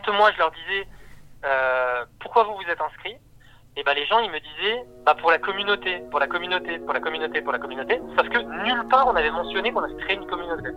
quand moi je leur disais euh, pourquoi vous vous êtes inscrits, et ben les gens ils me disaient bah pour la communauté, pour la communauté, pour la communauté, pour la communauté, parce que nulle part on avait mentionné qu'on avait créé une communauté.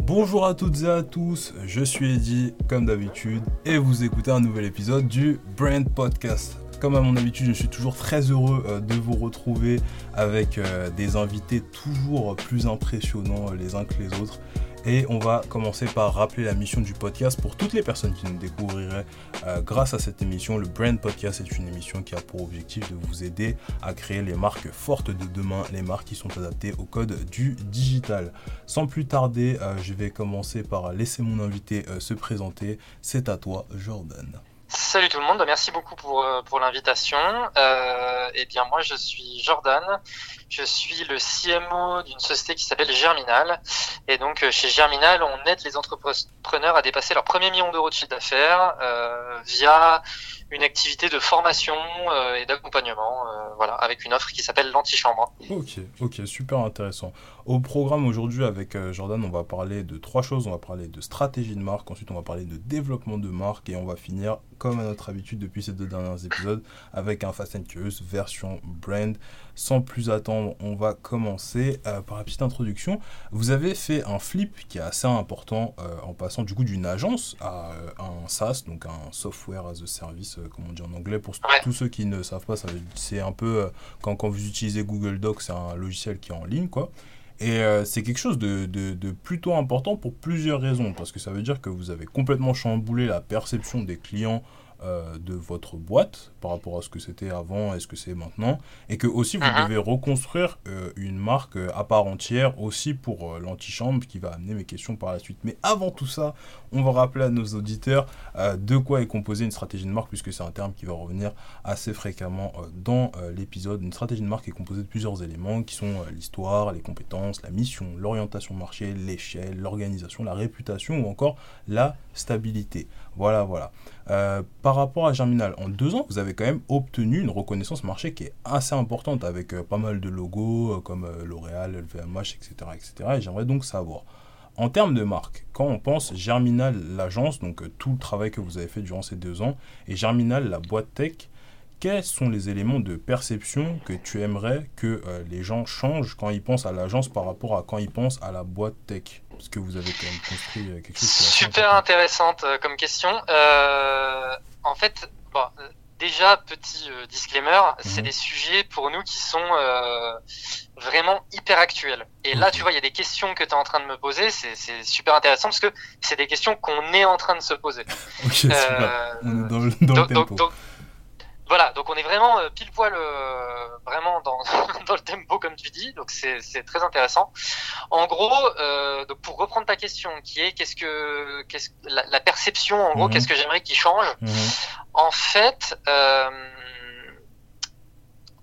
Bonjour à toutes et à tous, je suis Eddy comme d'habitude et vous écoutez un nouvel épisode du Brand Podcast. Comme à mon habitude, je suis toujours très heureux euh, de vous retrouver avec euh, des invités toujours plus impressionnants les uns que les autres. Et on va commencer par rappeler la mission du podcast pour toutes les personnes qui nous découvriraient euh, grâce à cette émission. Le Brand Podcast est une émission qui a pour objectif de vous aider à créer les marques fortes de demain, les marques qui sont adaptées au code du digital. Sans plus tarder, euh, je vais commencer par laisser mon invité euh, se présenter. C'est à toi, Jordan. Salut tout le monde, merci beaucoup pour, pour l'invitation. Euh, eh bien moi je suis Jordan, je suis le CMO d'une société qui s'appelle Germinal. Et donc, euh, chez Germinal, on aide les entrepreneurs à dépasser leur premier million d'euros de chiffre d'affaires euh, via une activité de formation euh, et d'accompagnement, voilà, avec une offre qui s'appelle l'antichambre. Ok, ok, super intéressant. Au programme aujourd'hui avec Jordan, on va parler de trois choses. On va parler de stratégie de marque, ensuite on va parler de développement de marque et on va finir, comme à notre habitude depuis ces deux derniers épisodes, avec un Fast and Curious version brand. Sans plus attendre, on va commencer euh, par la petite introduction. Vous avez fait un flip qui est assez important euh, en passant du coup d'une agence à euh, un SaaS, donc un software as a service, comme on dit en anglais. Pour tous ceux qui ne savent pas, c'est un peu quand, quand vous utilisez Google Docs, c'est un logiciel qui est en ligne, quoi. Et c'est quelque chose de, de, plutôt important pour plusieurs raisons, parce que ça veut dire que vous avez complètement chamboulé la perception des clients euh, de votre boîte par rapport à ce que c'était avant et ce que c'est maintenant. Et que aussi vous uh-huh. devez reconstruire euh, une marque euh, à part entière aussi pour l'antichambre qui va amener mes questions par la suite. Mais avant tout ça, on va rappeler à nos auditeurs de quoi est composée une stratégie de marque puisque c'est un terme qui va revenir assez fréquemment dans l'épisode. Une stratégie de marque est composée de plusieurs éléments qui sont l'histoire, les compétences, la mission, l'orientation marché, l'échelle, l'organisation, la réputation ou encore la stabilité. Voilà, voilà. Euh, par rapport à Germinal, en deux ans, vous avez quand même obtenu une reconnaissance marché qui est assez importante avec euh, pas mal de logos euh, comme L'Oréal, LVMH, etc. etc. Et j'aimerais donc savoir, en termes de marque, quand on pense Germinal, l'agence, donc tout le travail que vous avez fait durant ces deux ans, et Germinal, la boîte tech, quels sont les éléments de perception que tu aimerais que les gens changent quand ils pensent à l'agence par rapport à quand ils pensent à la boîte tech? Parce que vous avez quand même construit euh, quelque chose. Super intéressante euh, comme question. Euh, en fait, bon, déjà petit disclaimer, c'est mhm. des sujets pour nous qui sont vraiment hyper actuels. Et là, tu vois, il y a des questions que tu es en train de me poser, c'est super intéressant parce que c'est des questions qu'on est en train de se poser. ok, super. On est dans le, dans le tempo. Voilà, donc on est vraiment euh, pile poil euh, vraiment dans, dans, le tempo comme tu dis, donc c'est très intéressant. En gros, euh, donc pour reprendre ta question, qui est qu'est-ce que qu'est-ce la, la, perception, en gros, mhm. qu'est-ce que j'aimerais qu'il change mhm. En fait, euh,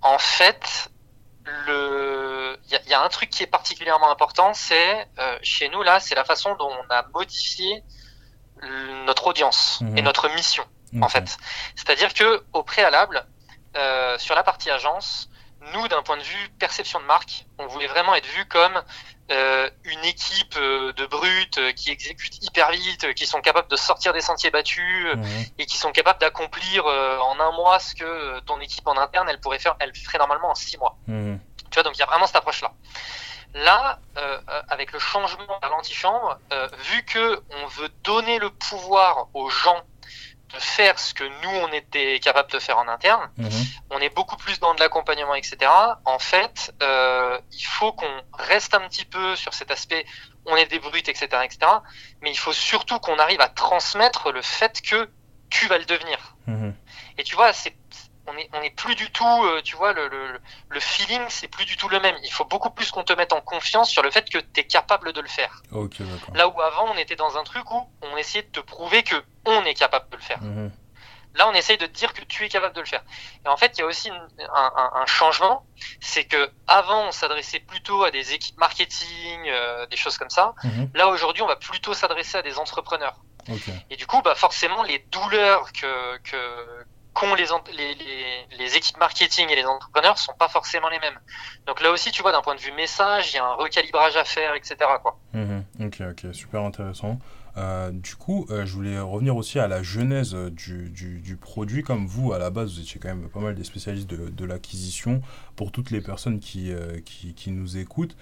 en fait, le il y, y, a un truc qui est particulièrement important, c'est euh, chez nous là, c'est la façon dont on a modifié notre audience et mhm. notre mission en fait. C'est-à-dire que au préalable, euh, sur la partie agence, nous, d'un point de vue perception de marque, on voulait vraiment être vu comme euh, une équipe euh, de brutes qui exécutent hyper vite, qui sont capables de sortir des sentiers battus et qui sont capables d'accomplir en un mois ce que ton équipe en interne, elle pourrait faire, elle ferait normalement en six mois. Tu vois, donc il y a vraiment cette approche-là. Là, avec le changement à l'antichambre, vu que on veut donner le pouvoir aux gens de faire ce que nous on était capable de faire en interne. Mhm. On est beaucoup plus dans de l'accompagnement, etc. En fait, euh, il faut qu'on reste un petit peu sur cet aspect. On est des brutes, etc., etc. Mais il faut surtout qu'on arrive à transmettre le fait que tu vas le devenir. Mhm. Et tu vois, c'est on est, on est plus du tout, euh, tu vois, le, le, le feeling, c'est plus du tout le même. Il faut beaucoup plus qu'on te mette en confiance sur le fait que tu es capable de le faire. Là où avant, on était dans un truc où on essayait de te prouver que on est capable de le faire. Mhm. Là, on essaye de te dire que tu es capable de le faire. Et en fait, il y a aussi un, un, un, changement, c'est que avant, on s'adressait plutôt à des équipes marketing, euh, des choses comme ça. Mhm. Là, aujourd'hui, on va plutôt s'adresser à des entrepreneurs. Et du coup, bah, forcément, les douleurs que, que, qu'ont les, les, les, équipes marketing et les entrepreneurs sont pas forcément les mêmes. Donc là aussi, tu vois, d'un point de vue message, il y a un recalibrage à faire, etc. Mhm. ok, ok, super intéressant. Euh, du coup, euh, je voulais revenir aussi à la genèse du, du, du, produit. Comme vous, à la base, vous étiez quand même pas mal des spécialistes de, de l'acquisition. Pour toutes les personnes qui, euh, qui, qui, nous écoutent,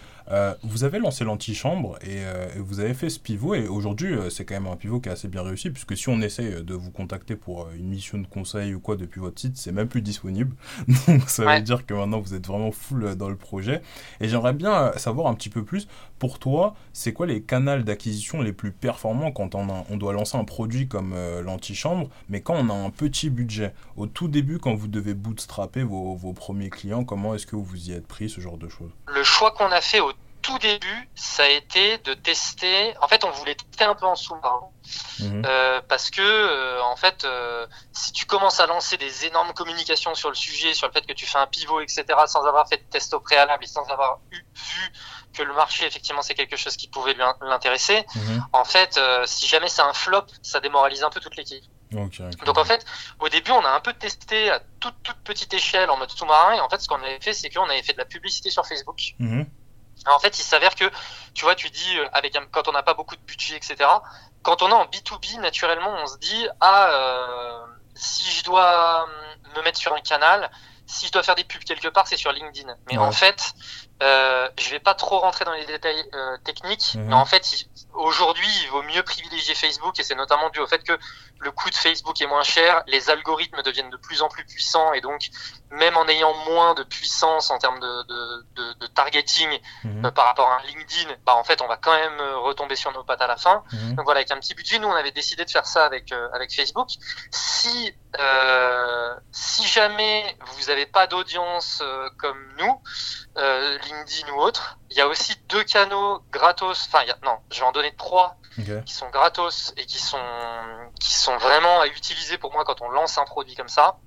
vous avez lancé l'antichambre et, et, vous avez fait ce pivot. Et aujourd'hui, c'est quand même un pivot qui est assez bien réussi, puisque si on essaye de vous contacter pour une mission de conseil ou quoi depuis votre site, c'est même plus disponible. Donc ça veut dire que maintenant, vous êtes vraiment full dans le projet. Et j'aimerais bien savoir un petit peu plus, pour toi, c'est quoi les canaux d'acquisition les plus performants quand on, on doit lancer un produit comme euh, l'antichambre, mais quand on a un petit budget? Au tout début, quand vous devez bootstrapper vos, vos premiers clients, comment est-ce que vous y êtes pris, ce genre de choses Le choix qu'on a fait au tout début, ça a été de tester. En fait, on voulait tester un peu en sous-marin. Mhm. Euh, parce que, euh, en fait, euh, si tu commences à lancer des énormes communications sur le sujet, sur le fait que tu fais un pivot, etc., sans avoir fait de test au préalable et sans avoir eu, vu que le marché, effectivement, c'est quelque chose qui pouvait l'intéresser, mhm. en fait, si jamais c'est un flop, ça démoralise un peu toute l'équipe. Donc en fait, au début, on a un peu testé à toute, toute petite échelle en mode sous-marin. Et en fait, ce qu'on avait fait, c'est qu'on avait fait de la publicité sur Facebook. Mhm. En fait, il s'avère que, tu vois, tu dis, euh, avec quand on n'a pas beaucoup de budget, etc., quand on est en B2B, naturellement, on se dit, ah, euh, si je dois hum, me mettre sur un canal, si je dois faire des pubs quelque part, c'est sur LinkedIn. Mais en fait, euh, je vais pas trop rentrer dans les détails euh, techniques, mhm. mais en fait, aujourd'hui, il vaut mieux privilégier Facebook, et c'est notamment dû au fait que le coût de Facebook est moins cher, les algorithmes deviennent de plus en plus puissants, et donc, même en ayant moins de puissance en termes de, de, de, de targeting mhm. euh, par rapport à un LinkedIn, bah en fait, on va quand même euh, retomber sur nos pattes à la fin. Mhm. Donc voilà, avec un petit budget, nous, on avait décidé de faire ça avec euh, avec Facebook. Si si jamais vous n'avez pas d'audience comme nous, LinkedIn ou autre. Il y a aussi deux canaux gratos. Enfin, non, je vais en donner trois qui sont gratos et qui sont qui sont vraiment à utiliser pour moi quand on lance un produit comme ça.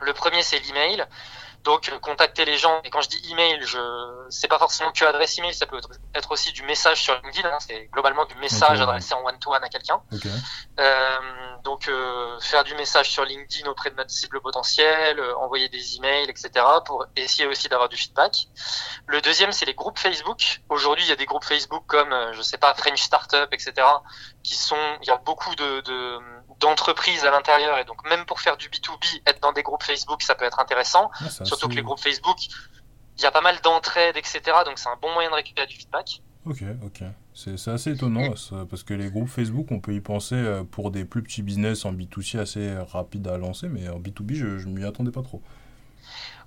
Le premier, c'est l'email. Donc euh, contacter les gens. Et quand je dis email, je c'est pas forcément que adresse email, ça peut être aussi du message sur LinkedIn. Hein. c'est globalement du message adressé en one-to-one à quelqu'un. Euh, donc euh, faire du message sur LinkedIn auprès de notre cible potentielle, euh, envoyer des emails, etc. pour essayer aussi d'avoir du feedback. Le deuxième, c'est les groupes Facebook. Aujourd'hui, il y a des groupes Facebook comme je sais pas French Startup, etc. qui sont, il y a beaucoup de, de d'entreprises à l'intérieur et donc même pour faire du B2B, être dans des groupes Facebook, ça peut être intéressant. Ah, Surtout que les groupes Facebook, il y a pas mal d'entraide, etc. Donc c'est un bon moyen de récupérer du feedback. Ok, ok. C'est assez étonnant parce que les groupes Facebook, on peut y penser euh, pour des plus petits business en B2C assez rapides à lancer, mais en B2B, je, je m'y attendais pas trop.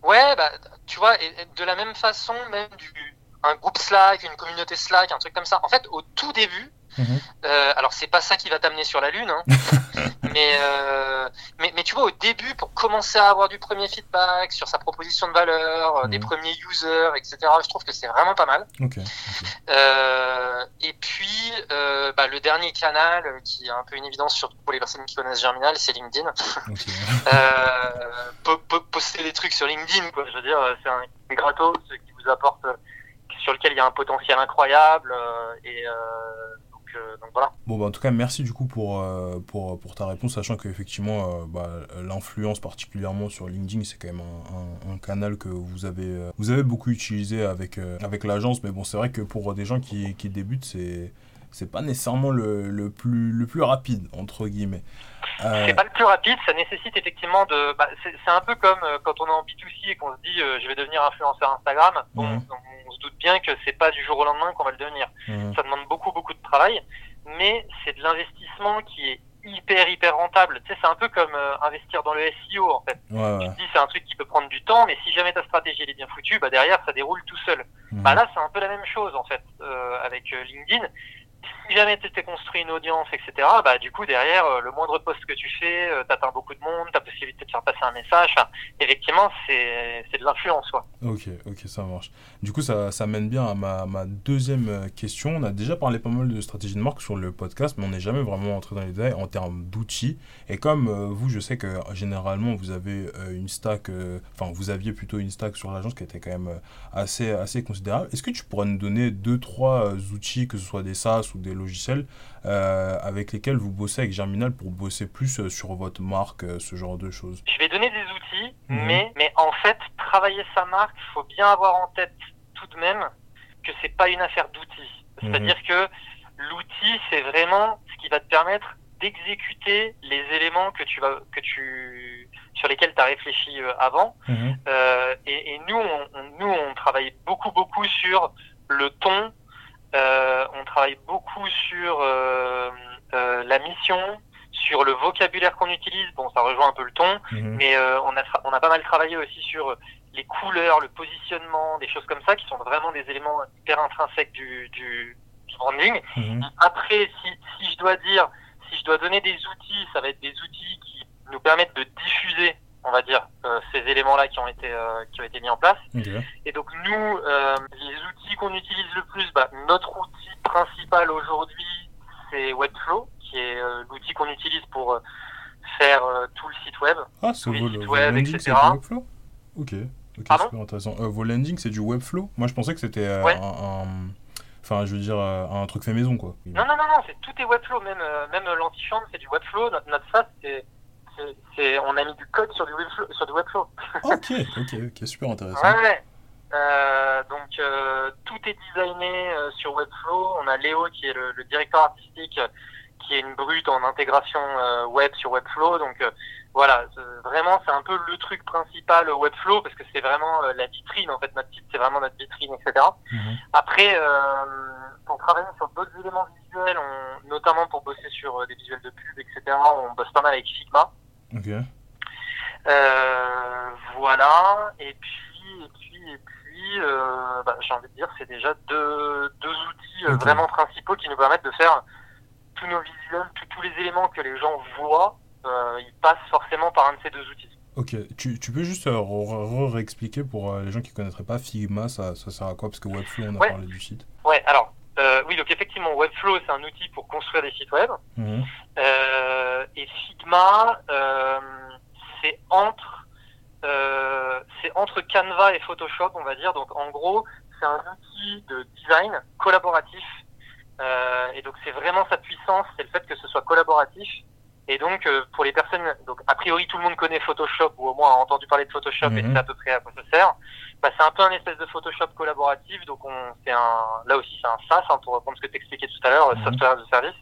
Ouais, bah, tu vois, et, de la même façon, même du, un groupe Slack, une communauté Slack, un truc comme ça. En fait, au tout début, Mhm. Euh, alors c'est pas ça qui va t'amener sur la lune, hein. mais, euh, mais, mais tu vois au début pour commencer à avoir du premier feedback sur sa proposition de valeur, euh, des mhm. premiers users, etc. Je trouve que c'est vraiment pas mal. Euh, et puis bah, le dernier canal qui est un peu une évidence surtout pour les personnes qui connaissent Germinal, c'est LinkedIn. poster des trucs sur LinkedIn, quoi. Je veux dire, c'est un gratos qui vous apporte sur lequel il y a un potentiel incroyable et euh, bon, bah, en tout cas, merci du coup pour, euh, pour, pour ta réponse, sachant qu'effectivement, euh, bah, l'influence, particulièrement sur LinkedIn, c'est quand même un, canal que vous avez, vous avez beaucoup utilisé avec, avec l'agence. Mais bon, c'est vrai que pour des gens qui, qui débutent, c'est pas nécessairement le, plus, le plus rapide, entre guillemets. C'est pas le plus rapide, ça nécessite effectivement de. Bah, c'est un peu comme quand on est en B2C et qu'on se dit je vais devenir influenceur Instagram. Bon, mhm doute bien que c'est pas du jour au lendemain qu'on va le devenir. Mmh. Ça demande beaucoup, beaucoup de travail, mais c'est de l'investissement qui est hyper, hyper rentable. Tu sais, c'est un peu comme euh, investir dans le SEO, en fait. Tu te dis, c'est un truc qui peut prendre du temps, mais si jamais ta stratégie elle est bien foutue, bah derrière, ça déroule tout seul. Mmh. Bah là, c'est un peu la même chose, en fait, euh, avec euh, LinkedIn si jamais tu t'es construit une audience, etc., bah, du coup, derrière, euh, le moindre poste que tu fais, euh, t'atteins beaucoup de monde, t'as possibilité de faire passer un message. effectivement, c'est, de l'influence, quoi. Ok, ok, ça marche. Du coup, ça, ça mène bien à ma, ma deuxième euh, question. On a déjà parlé pas mal de stratégie de marque sur le podcast, mais on n'est jamais vraiment entré dans les détails en termes d'outils. Et comme vous, je sais que généralement, vous avez une stack, enfin, vous aviez plutôt une stack sur l'agence qui était quand même assez, assez considérable. Est-ce que tu pourrais nous donner deux, trois outils, que ce soit des SaaS ou des logiciels euh, avec lesquels vous bossez avec Germinal pour bosser plus euh, sur votre marque, euh, ce genre de choses Je vais donner des outils, mhm. mais, mais en fait, travailler sa marque, il faut bien avoir en tête tout de même que c'est pas une affaire d'outils. Mhm. C'est-à-dire que l'outil, c'est vraiment ce qui va te permettre d'exécuter les éléments que tu vas que tu sur lesquels tu as réfléchi avant. Mhm. et, et, nous, on, nous, on travaille beaucoup beaucoup sur le ton. On travaille beaucoup sur la mission, sur le vocabulaire qu'on utilise. Bon, ça rejoint un peu le ton, mhm. mais on a on a pas mal travaillé aussi sur les couleurs, le positionnement, des choses comme ça qui sont vraiment des éléments hyper intrinsèques du, du, branding. Mhm. Après, si, si je dois dire, si je dois donner des outils, ça va être des outils qui nous permettent de diffuser, on va dire, euh, ces éléments-là qui ont été euh, qui ont été mis en place. Et donc nous, euh, les outils qu'on utilise le plus, bah, notre outil principal aujourd'hui, c'est Webflow, qui est l'outil qu'on utilise pour faire tout le site web, ah, tous les sites web, etc. Webflow ok. Ok, super intéressant. Vos landings, c'est du Webflow Moi, je pensais que c'était un, Enfin, je veux dire, un truc fait maison, quoi. Non, non, non, non tout est Webflow. Même, même l'antichambre, c'est du Webflow. Notre, notre face, c'est, on a mis du code sur du Webflow. Sur du Webflow. ok, ok, ok, super intéressant. Ouais, ouais. donc, tout est designé sur Webflow. On a Léo, qui est le, le directeur artistique, qui est une brute en intégration web sur Webflow. Donc, voilà, vraiment c'est un peu le truc principal Webflow parce que c'est vraiment euh, la vitrine en fait, notre site c'est vraiment notre vitrine, etc. Mhm. Après, euh, pour travailler sur d'autres éléments visuels, on, notamment pour bosser sur euh, des visuels de pub, etc. On bosse pas mal avec Figma. Ok. Euh, voilà, et puis et puis et puis, euh, bah, j'ai envie de dire c'est déjà deux, deux outils vraiment principaux qui nous permettent de faire tous nos visuels, tous les éléments que les gens voient euh, il passe forcément par un de ces deux outils. Ok, tu, tu peux juste euh, réexpliquer pour euh, les gens qui ne connaîtraient pas Figma, ça, ça, sert à quoi? Parce que Webflow, on a parlé du site. Ouais, alors, oui, donc effectivement, Webflow, c'est un outil pour construire des sites web. Mhm. et Figma, c'est entre, c'est entre Canva et Photoshop, on va dire. Donc, en gros, c'est un outil de design collaboratif. et donc, c'est vraiment sa puissance, c'est le fait que ce soit collaboratif et donc, euh, pour les personnes, donc a priori tout le monde connaît Photoshop ou au moins a entendu parler de Photoshop et mhm. sait à peu près à quoi ça sert. Bah, c'est un peu un espèce de Photoshop collaboratif. Donc, on c'est un, là aussi c'est un SaaS hein, pour reprendre ce que tu expliquais tout à l'heure, mhm. software de service.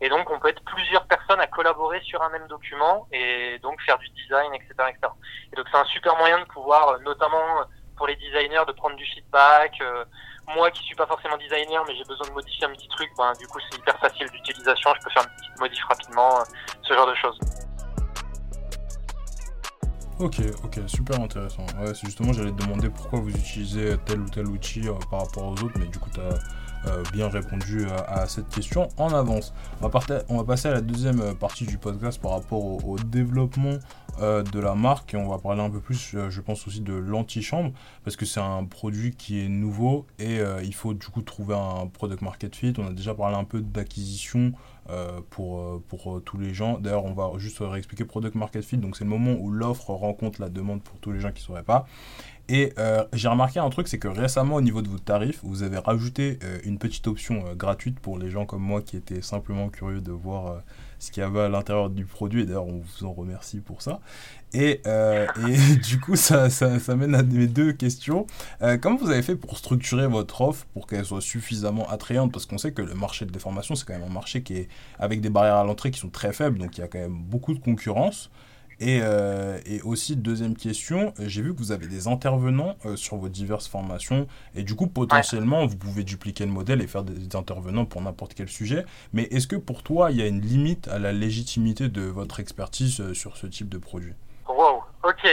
Et donc, on peut être plusieurs personnes à collaborer sur un même document et donc faire du design, etc., etc. Et donc, c'est un super moyen de pouvoir, euh, notamment pour les designers, de prendre du feedback. Euh, moi qui suis pas forcément designer, mais j'ai besoin de modifier un petit truc, ben, du coup c'est hyper facile d'utilisation, je peux faire une petite modif rapidement, euh, ce genre de choses. Ok, ok, super intéressant. Ouais, c'est justement, j'allais te demander pourquoi vous utilisez tel ou tel outil euh, par rapport aux autres, mais du coup, tu as bien répondu à, cette question en avance. On va, passer à la deuxième partie du podcast par rapport au, développement euh, de la marque et on va parler un peu plus, euh, je pense aussi de l'antichambre parce que c'est un produit qui est nouveau et il faut du coup trouver un product market fit. On a déjà parlé un peu d'acquisition pour, pour tous les gens. D'ailleurs, on va juste réexpliquer product market fit. Donc c'est le moment où l'offre rencontre la demande pour tous les gens qui ne sauraient pas. Et euh, j'ai remarqué un truc, c'est que récemment, au niveau de vos tarifs, vous avez rajouté euh, une petite option euh, gratuite pour les gens comme moi qui étaient simplement curieux de voir ce qu'il y avait à l'intérieur du produit. Et d'ailleurs, on vous en remercie pour ça. Et, du coup, ça, mène à mes deux questions. comment vous avez fait pour structurer votre offre pour qu'elle soit suffisamment attrayante? Parce qu'on sait que le marché de déformation, c'est quand même un marché qui est avec des barrières à l'entrée qui sont très faibles, donc il y a quand même beaucoup de concurrence. Et, euh, et, aussi, deuxième question, j'ai vu que vous avez des intervenants euh, sur vos diverses formations. Et du coup, potentiellement, vous pouvez dupliquer le modèle et faire des intervenants pour n'importe quel sujet. Mais est-ce que pour toi, il y a une limite à la légitimité de votre expertise euh, sur ce type de produit? Wow, ok.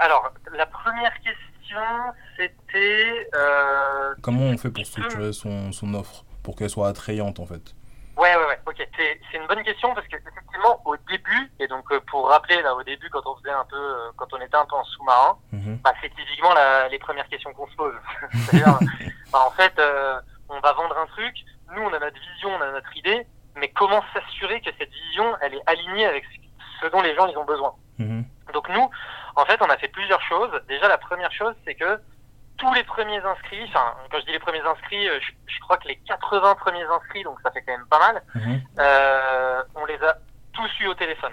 alors, la première question, c'était... Comment on fait pour structurer son, son offre pour qu'elle soit attrayante en fait? Ouais, ouais, ouais, ok. C'est une bonne question parce que effectivement, au début, et donc euh, pour rappeler là au début quand on faisait un peu, euh, quand on était un peu en sous-marin, mhm. bah, c'est typiquement la, les premières questions qu'on se pose. C'est-à-dire, bah, en fait, euh, on va vendre un truc, nous on a notre vision, on a notre idée, mais comment s'assurer que cette vision, elle est alignée avec ce dont les gens ils ont besoin? Mhm. Donc nous, en fait, on a fait plusieurs choses. Déjà, la première chose, c'est que tous les premiers inscrits, enfin, quand je dis les premiers inscrits, euh, je, crois que les 80 premiers inscrits, donc ça fait quand même pas mal, mhm. euh, on les a tous eu au téléphone.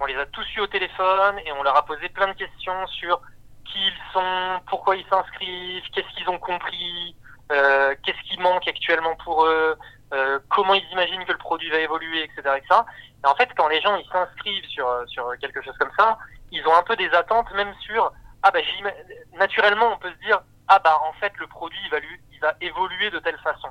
On les a tous eu au téléphone et on leur a posé plein de questions sur qui ils sont, pourquoi ils s'inscrivent, qu'est-ce qu'ils ont compris, euh, qu'est-ce qui manque actuellement pour eux, euh, comment ils imaginent que le produit va évoluer, etc., etc. Et en fait, quand les gens ils s'inscrivent sur sur quelque chose comme ça, ils ont un peu des attentes, même sur ah bah naturellement on peut se dire ah bah en fait le produit il va lui, il va évoluer de telle façon.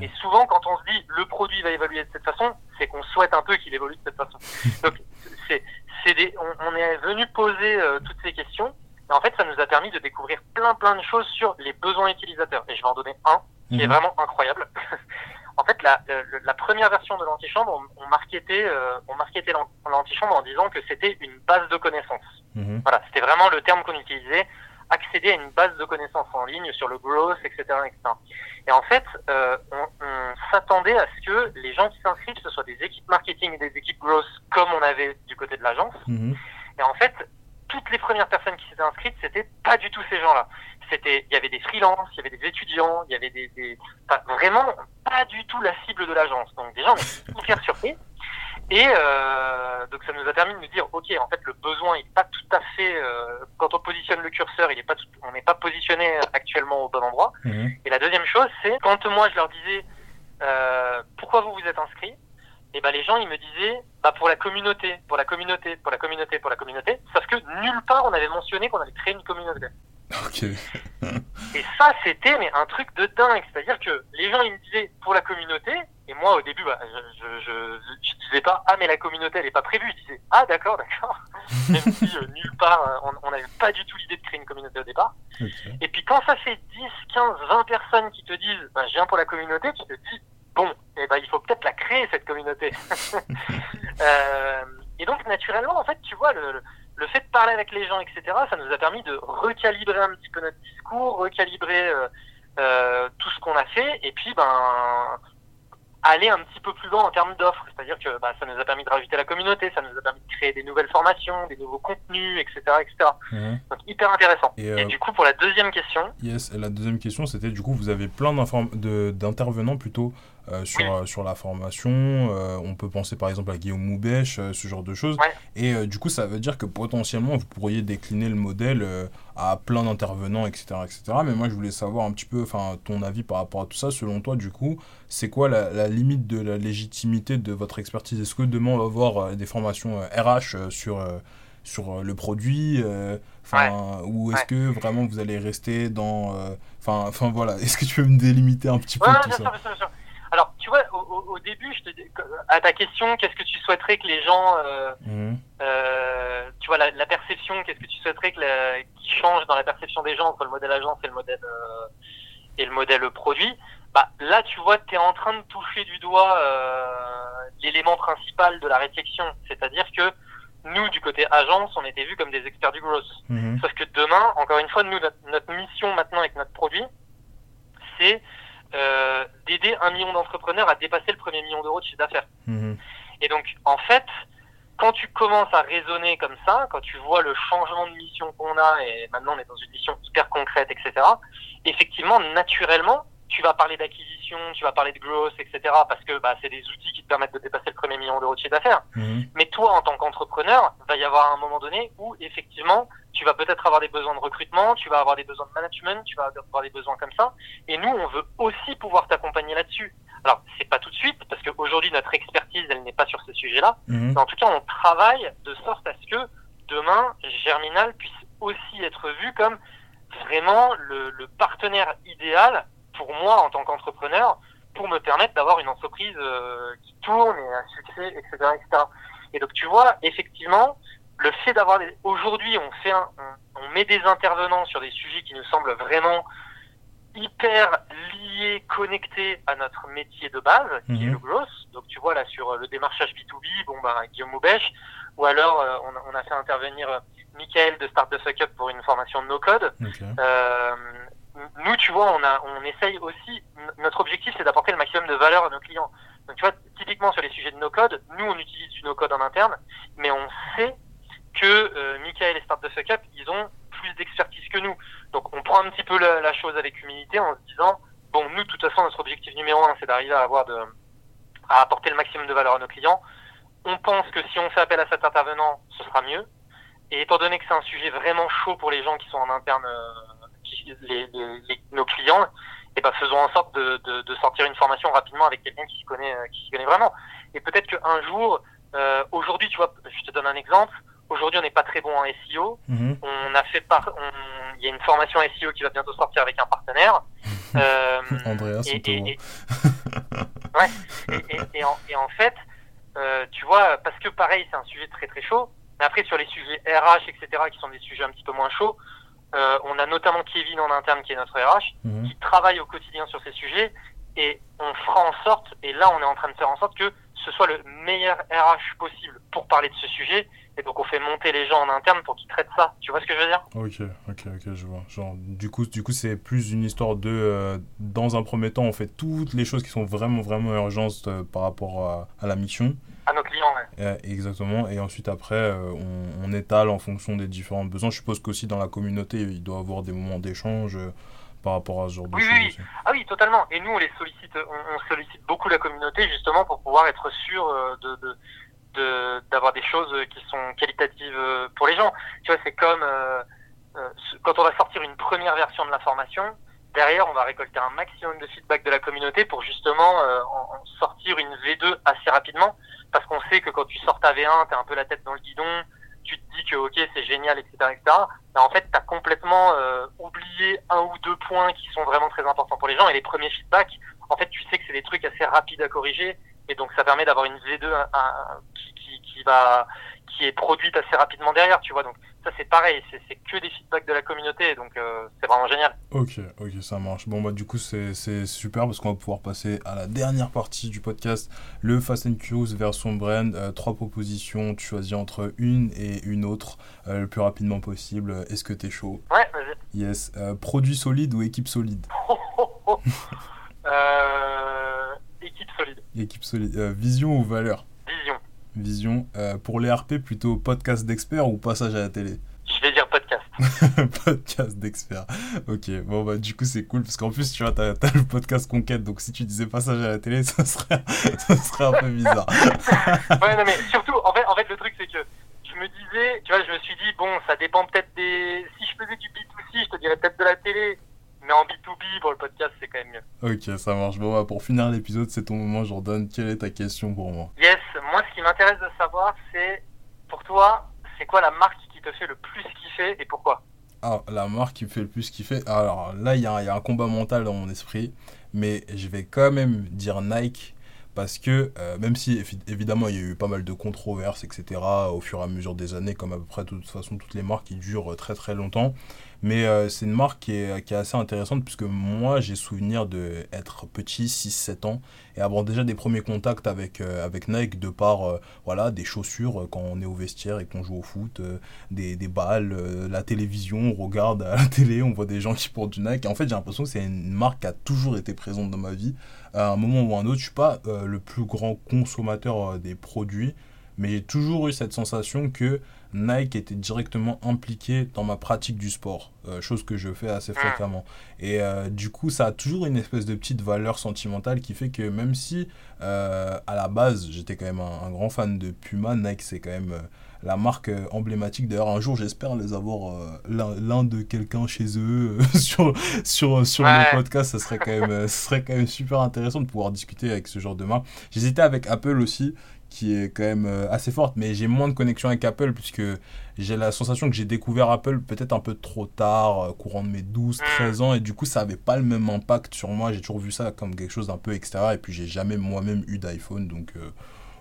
Et souvent quand on se dit le produit va évoluer de cette façon, c'est qu'on souhaite un peu qu'il évolue de cette façon. Donc c'est c'est des on, on, est venu poser toutes ces questions et en fait, ça nous a permis de découvrir plein plein de choses sur les besoins utilisateurs. Et je vais en donner un qui est mhm. vraiment incroyable. en fait, la, la, première version de l'antichambre, on, on marketait, euh, on marketait l'antichambre en disant que c'était une base de connaissances. Mhm. Voilà, c'était vraiment le terme qu'on utilisait, accéder à une base de connaissances en ligne sur le growth, etc. etc. Et en fait, euh, on, on s'attendait à ce que les gens qui s'inscrivent, ce soit des équipes marketing et des équipes growth comme on avait du côté de l'agence. Mhm. Et en fait, toutes les premières personnes qui s'étaient inscrites, c'était pas du tout ces gens-là. C'était, il y avait des freelances, il y avait des étudiants, il y avait des, des vraiment pas du tout la cible de l'agence. Donc déjà, on est hyper surpris. Et euh, donc ça nous a permis de nous dire, ok, en fait, le besoin, il n'est pas tout à fait. Euh, quand on positionne le curseur, il est pas, on n'est pas positionné actuellement au bon endroit. Mhm. Et la deuxième chose, c'est quand moi je leur disais, euh, pourquoi vous vous êtes inscrits et ben les gens ils me disaient bah pour la communauté, pour la communauté, pour la communauté, pour la communauté, sauf que nulle part on avait mentionné qu'on allait créer une communauté. Ok. et ça c'était mais un truc de dingue, c'est-à-dire que les gens ils me disaient pour la communauté et moi au début bah, je, je, je, disais pas ah mais la communauté elle est pas prévue, je disais ah d'accord d'accord, même si euh, nulle part euh, on n'avait pas du tout l'idée de créer une communauté au départ. Et puis quand ça fait 10, 15, 20 personnes qui te disent bah, je viens pour la communauté, tu te dis bon, eh ben, il faut peut-être la créer, cette communauté. euh, et donc, naturellement, en fait, tu vois, le, le, fait de parler avec les gens, etc., ça nous a permis de recalibrer un petit peu notre discours, recalibrer euh, euh, tout ce qu'on a fait, et puis, ben, aller un petit peu plus loin en termes d'offres. C'est-à-dire que bah, ça nous a permis de rajouter la communauté, ça nous a permis de créer des nouvelles formations, des nouveaux contenus, etc. etc. Mhm. Donc hyper intéressant. Et, euh, du coup, pour la deuxième question. Yes, et la deuxième question, c'était du coup, vous avez plein d'intervenants plutôt euh, sur, euh, sur la formation. on peut penser par exemple à Guillaume Moubèche, ce genre de choses. Et du coup, ça veut dire que potentiellement, vous pourriez décliner le modèle à plein d'intervenants, etc., etc. Mais moi, je voulais savoir un petit peu ton avis par rapport à tout ça. Selon toi, du coup, c'est quoi la, la, limite de la légitimité de votre expertise? Est-ce que demain, on va avoir des formations RH sur sur le produit enfin ou est-ce que vraiment vous allez rester dans enfin enfin voilà est-ce que tu peux me délimiter un petit peu tout ça? Alors, tu vois, au, début, je te, à ta question, qu'est-ce que tu souhaiterais que les gens, euh, mhm. euh, tu vois, la, perception, qu'est-ce que tu souhaiterais que qui change dans la perception des gens entre le modèle agence et le modèle euh, et le modèle produit? Bah là, tu vois, tu es en train de toucher du doigt l'élément principal de la réflexion, c'est-à-dire que nous, du côté agence, on était vus comme des experts du growth. Mhm. Sauf que demain, encore une fois, nous, notre mission maintenant avec notre produit, c'est euh, d'aider un million d'entrepreneurs à dépasser le premier million d'euros de chiffre d'affaires. Mhm. Et donc, en fait, quand tu commences à raisonner comme ça, quand tu vois le changement de mission qu'on a, et maintenant on est dans une mission hyper concrète, etc., effectivement, naturellement, tu vas parler d'acquisition, tu vas parler de growth, etc. Parce que bah, c'est des outils qui te permettent de dépasser le premier million d'euros de chiffre d'affaires. Mhm. Mais toi, en tant qu'entrepreneur, va y avoir un moment donné où effectivement, tu vas peut-être avoir des besoins de recrutement, tu vas avoir des besoins de management, tu vas avoir des besoins comme ça. Et nous, on veut aussi pouvoir t'accompagner là-dessus. Alors, c'est pas tout de suite, parce qu'aujourd'hui, notre expertise, elle n'est pas sur ce sujet-là. Mhm. Mais en tout cas, on travaille de sorte à ce que demain, Germinal puisse aussi être vu comme vraiment le, le partenaire idéal pour moi en tant qu'entrepreneur pour me permettre d'avoir une entreprise euh, qui tourne et un succès, etc., etc. Et donc tu vois, effectivement, le fait d'avoir aujourd'hui on fait on, met des intervenants sur des sujets qui nous semblent vraiment hyper liés, connectés à notre métier de base, qui est mhm. le growth. Donc tu vois là sur le démarchage B2B, bon bah Guillaume Moubèche, ou alors euh, on, a fait intervenir euh, Michael de Start the Fuck Up pour une formation de no code. Euh, nous, tu vois, on, a, on essaye aussi, notre objectif, c'est d'apporter le maximum de valeur à nos clients. Donc, tu vois, typiquement sur les sujets de no-code, nous, on utilise du no-code en interne, mais on sait que euh, Michael et Start the Fuck Up, ils ont plus d'expertise que nous. Donc, on prend un petit peu la, chose avec humilité en se disant, bon, nous, de toute façon, notre objectif numéro un, c'est d'arriver à avoir de, à apporter le maximum de valeur à nos clients. On pense que si on fait appel à cet intervenant, ce sera mieux. Et étant donné que c'est un sujet vraiment chaud pour les gens qui sont en interne, euh, les, les, nos clients, et ben faisons en sorte de, de, de, sortir une formation rapidement avec quelqu'un qui s'y connaît, qui s'y connaît vraiment. Et peut-être qu'un jour, aujourd'hui, tu vois, je te donne un exemple. Aujourd'hui, on n'est pas très bon en SEO. Mhm. On a fait par, il y a une formation SEO qui va bientôt sortir avec un partenaire. euh, Andreas et, et, et, ouais, et, en, et, en, fait, euh, tu vois, parce que pareil, c'est un sujet très très chaud. Mais après, sur les sujets RH, etc., qui sont des sujets un petit peu moins chauds, euh, on a notamment Kevin en interne, qui est notre RH, mhm. qui travaille au quotidien sur ces sujets. Et on fera en sorte, et là, on est en train de faire en sorte que ce soit le meilleur RH possible pour parler de ce sujet et donc on fait monter les gens en interne pour qu'ils traitent ça. Tu vois ce que je veux dire? Ok, ok, ok, je vois. Genre, du coup, du coup, c'est plus une histoire de, euh, dans un premier temps, on fait toutes les choses qui sont vraiment, vraiment urgentes euh, par rapport à, à, la mission. Ouais. exactement. Et ensuite, après, euh, on, on, étale en fonction des différents besoins. Je suppose qu'aussi dans la communauté, il doit y avoir des moments d'échange par rapport à ce genre de oui, choses. Oui, ah oui, totalement. Et nous, on les sollicite, on, sollicite beaucoup la communauté justement pour pouvoir être sûr de, de d'avoir des choses qui sont qualitatives euh, pour les gens. Tu vois, c'est comme euh, euh, quand on va sortir une première version de l'information, derrière, on va récolter un maximum de feedback de la communauté pour justement en, sortir une V2 assez rapidement, parce qu'on sait que quand tu sors ta V1, tu as un peu la tête dans le guidon, tu te dis que ok, c'est génial, etc., etc. Mais en fait, tu as complètement oublié un ou deux points qui sont vraiment très importants pour les gens, et les premiers feedbacks, en fait, tu sais que c'est des trucs assez rapides à corriger, et donc ça permet d'avoir une V2 qui, qui, qui, va qui est produite assez rapidement derrière, tu vois. Donc ça c'est pareil, c'est que des feedbacks de la communauté, donc euh, c'est vraiment génial. Ok, ok, ça marche. Bon bah du coup c'est super parce qu'on va pouvoir passer à la dernière partie du podcast, le Fast and Curious version brand. Euh, trois propositions, tu choisis entre une et une autre euh, le plus rapidement possible. Est-ce que t'es chaud? Ouais, vas-y. Yes. produit solide ou équipe solide? Euh, Équipe solide. Équipe solide. vision ou valeur? Vision. Euh, pour les RP, plutôt podcast d'experts ou passage à la télé? Je vais dire podcast. podcast d'experts. Ok, bon bah du coup c'est cool parce qu'en plus tu vois, t'as as le podcast Conquête, donc si tu disais passage à la télé, ça serait, ça serait un peu bizarre. ouais, non mais surtout, en fait, en fait le truc c'est que je me disais, tu vois, je me suis dit, bon, ça dépend peut-être des... Si je faisais du B2C, je te dirais peut-être de la télé, mais en B2B, pour le podcast, c'est quand même mieux. Ok, ça marche. Bon, bah, pour finir l'épisode, c'est ton moment, Jordan. Quelle est ta question pour moi? Yes, m'intéresse de savoir, c'est pour toi, c'est quoi la marque qui te fait le plus kiffer et pourquoi ah, la marque qui me fait le plus kiffer. Alors là, il y, a un combat mental dans mon esprit, mais je vais quand même dire Nike parce que euh, même si évidemment il y a eu pas mal de controverses, etc., au fur et à mesure des années, comme à peu près de toute façon toutes les marques qui durent très très longtemps, mais euh, c'est une marque qui est, qui est, assez intéressante puisque moi j'ai souvenir d'être petit, 6-7 ans, et avoir déjà des premiers contacts avec, euh, avec Nike de par voilà, des chaussures quand on est au vestiaire et qu'on joue au foot, des, des balles, la télévision, on regarde à la télé, on voit des gens qui portent du Nike. En fait j'ai l'impression que c'est une marque qui a toujours été présente dans ma vie à un moment ou à un autre. Je suis pas euh, le plus grand consommateur euh, des produits, mais j'ai toujours eu cette sensation que Nike était directement impliqué dans ma pratique du sport, euh, chose que je fais assez fréquemment. Et du coup, ça a toujours une espèce de petite valeur sentimentale qui fait que même si à la base j'étais quand même un, grand fan de Puma, Nike c'est quand même la marque euh, emblématique. D'ailleurs, un jour, j'espère les avoir euh, l'un de quelqu'un chez eux euh, sur, sur, sur le podcast. Ça serait, quand même, ce serait quand même super intéressant de pouvoir discuter avec ce genre de marque. J'hésitais avec Apple aussi qui est quand même assez forte, mais j'ai moins de connexion avec Apple puisque j'ai la sensation que j'ai découvert Apple peut-être un peu trop tard, courant de mes 12, 13 ans, et du coup ça avait pas le même impact sur moi. J'ai toujours vu ça comme quelque chose d'un peu extérieur, et puis j'ai jamais moi-même eu d'iPhone, donc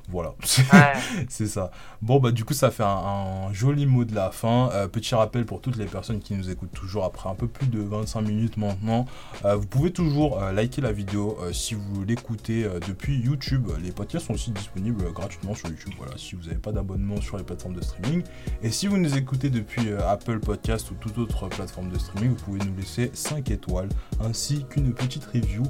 voilà, c'est ça. Bon, bah, du coup, ça fait un, joli mot de la fin. Euh, petit rappel pour toutes les personnes qui nous écoutent toujours après un peu plus de 25 minutes maintenant. Euh, vous pouvez toujours euh, liker la vidéo si vous l'écoutez depuis YouTube. Les podcasts sont aussi disponibles gratuitement sur YouTube. Voilà, si vous n'avez pas d'abonnement sur les plateformes de streaming. Et si vous nous écoutez depuis Apple Podcast ou toute autre plateforme de streaming, vous pouvez nous laisser 5 étoiles ainsi qu'une petite review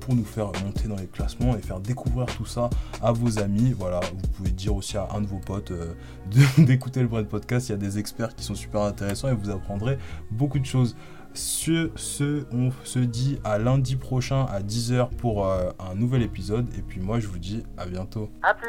pour nous faire monter dans les classements et faire découvrir tout ça à vos amis voilà, vous pouvez dire aussi à un de vos potes euh, d'écouter le Brand Podcast. Il y a des experts qui sont super intéressants et vous apprendrez beaucoup de choses. Sur ce, on se dit à lundi prochain à 10h pour euh, un nouvel épisode. Et puis moi, je vous dis à bientôt. À plus.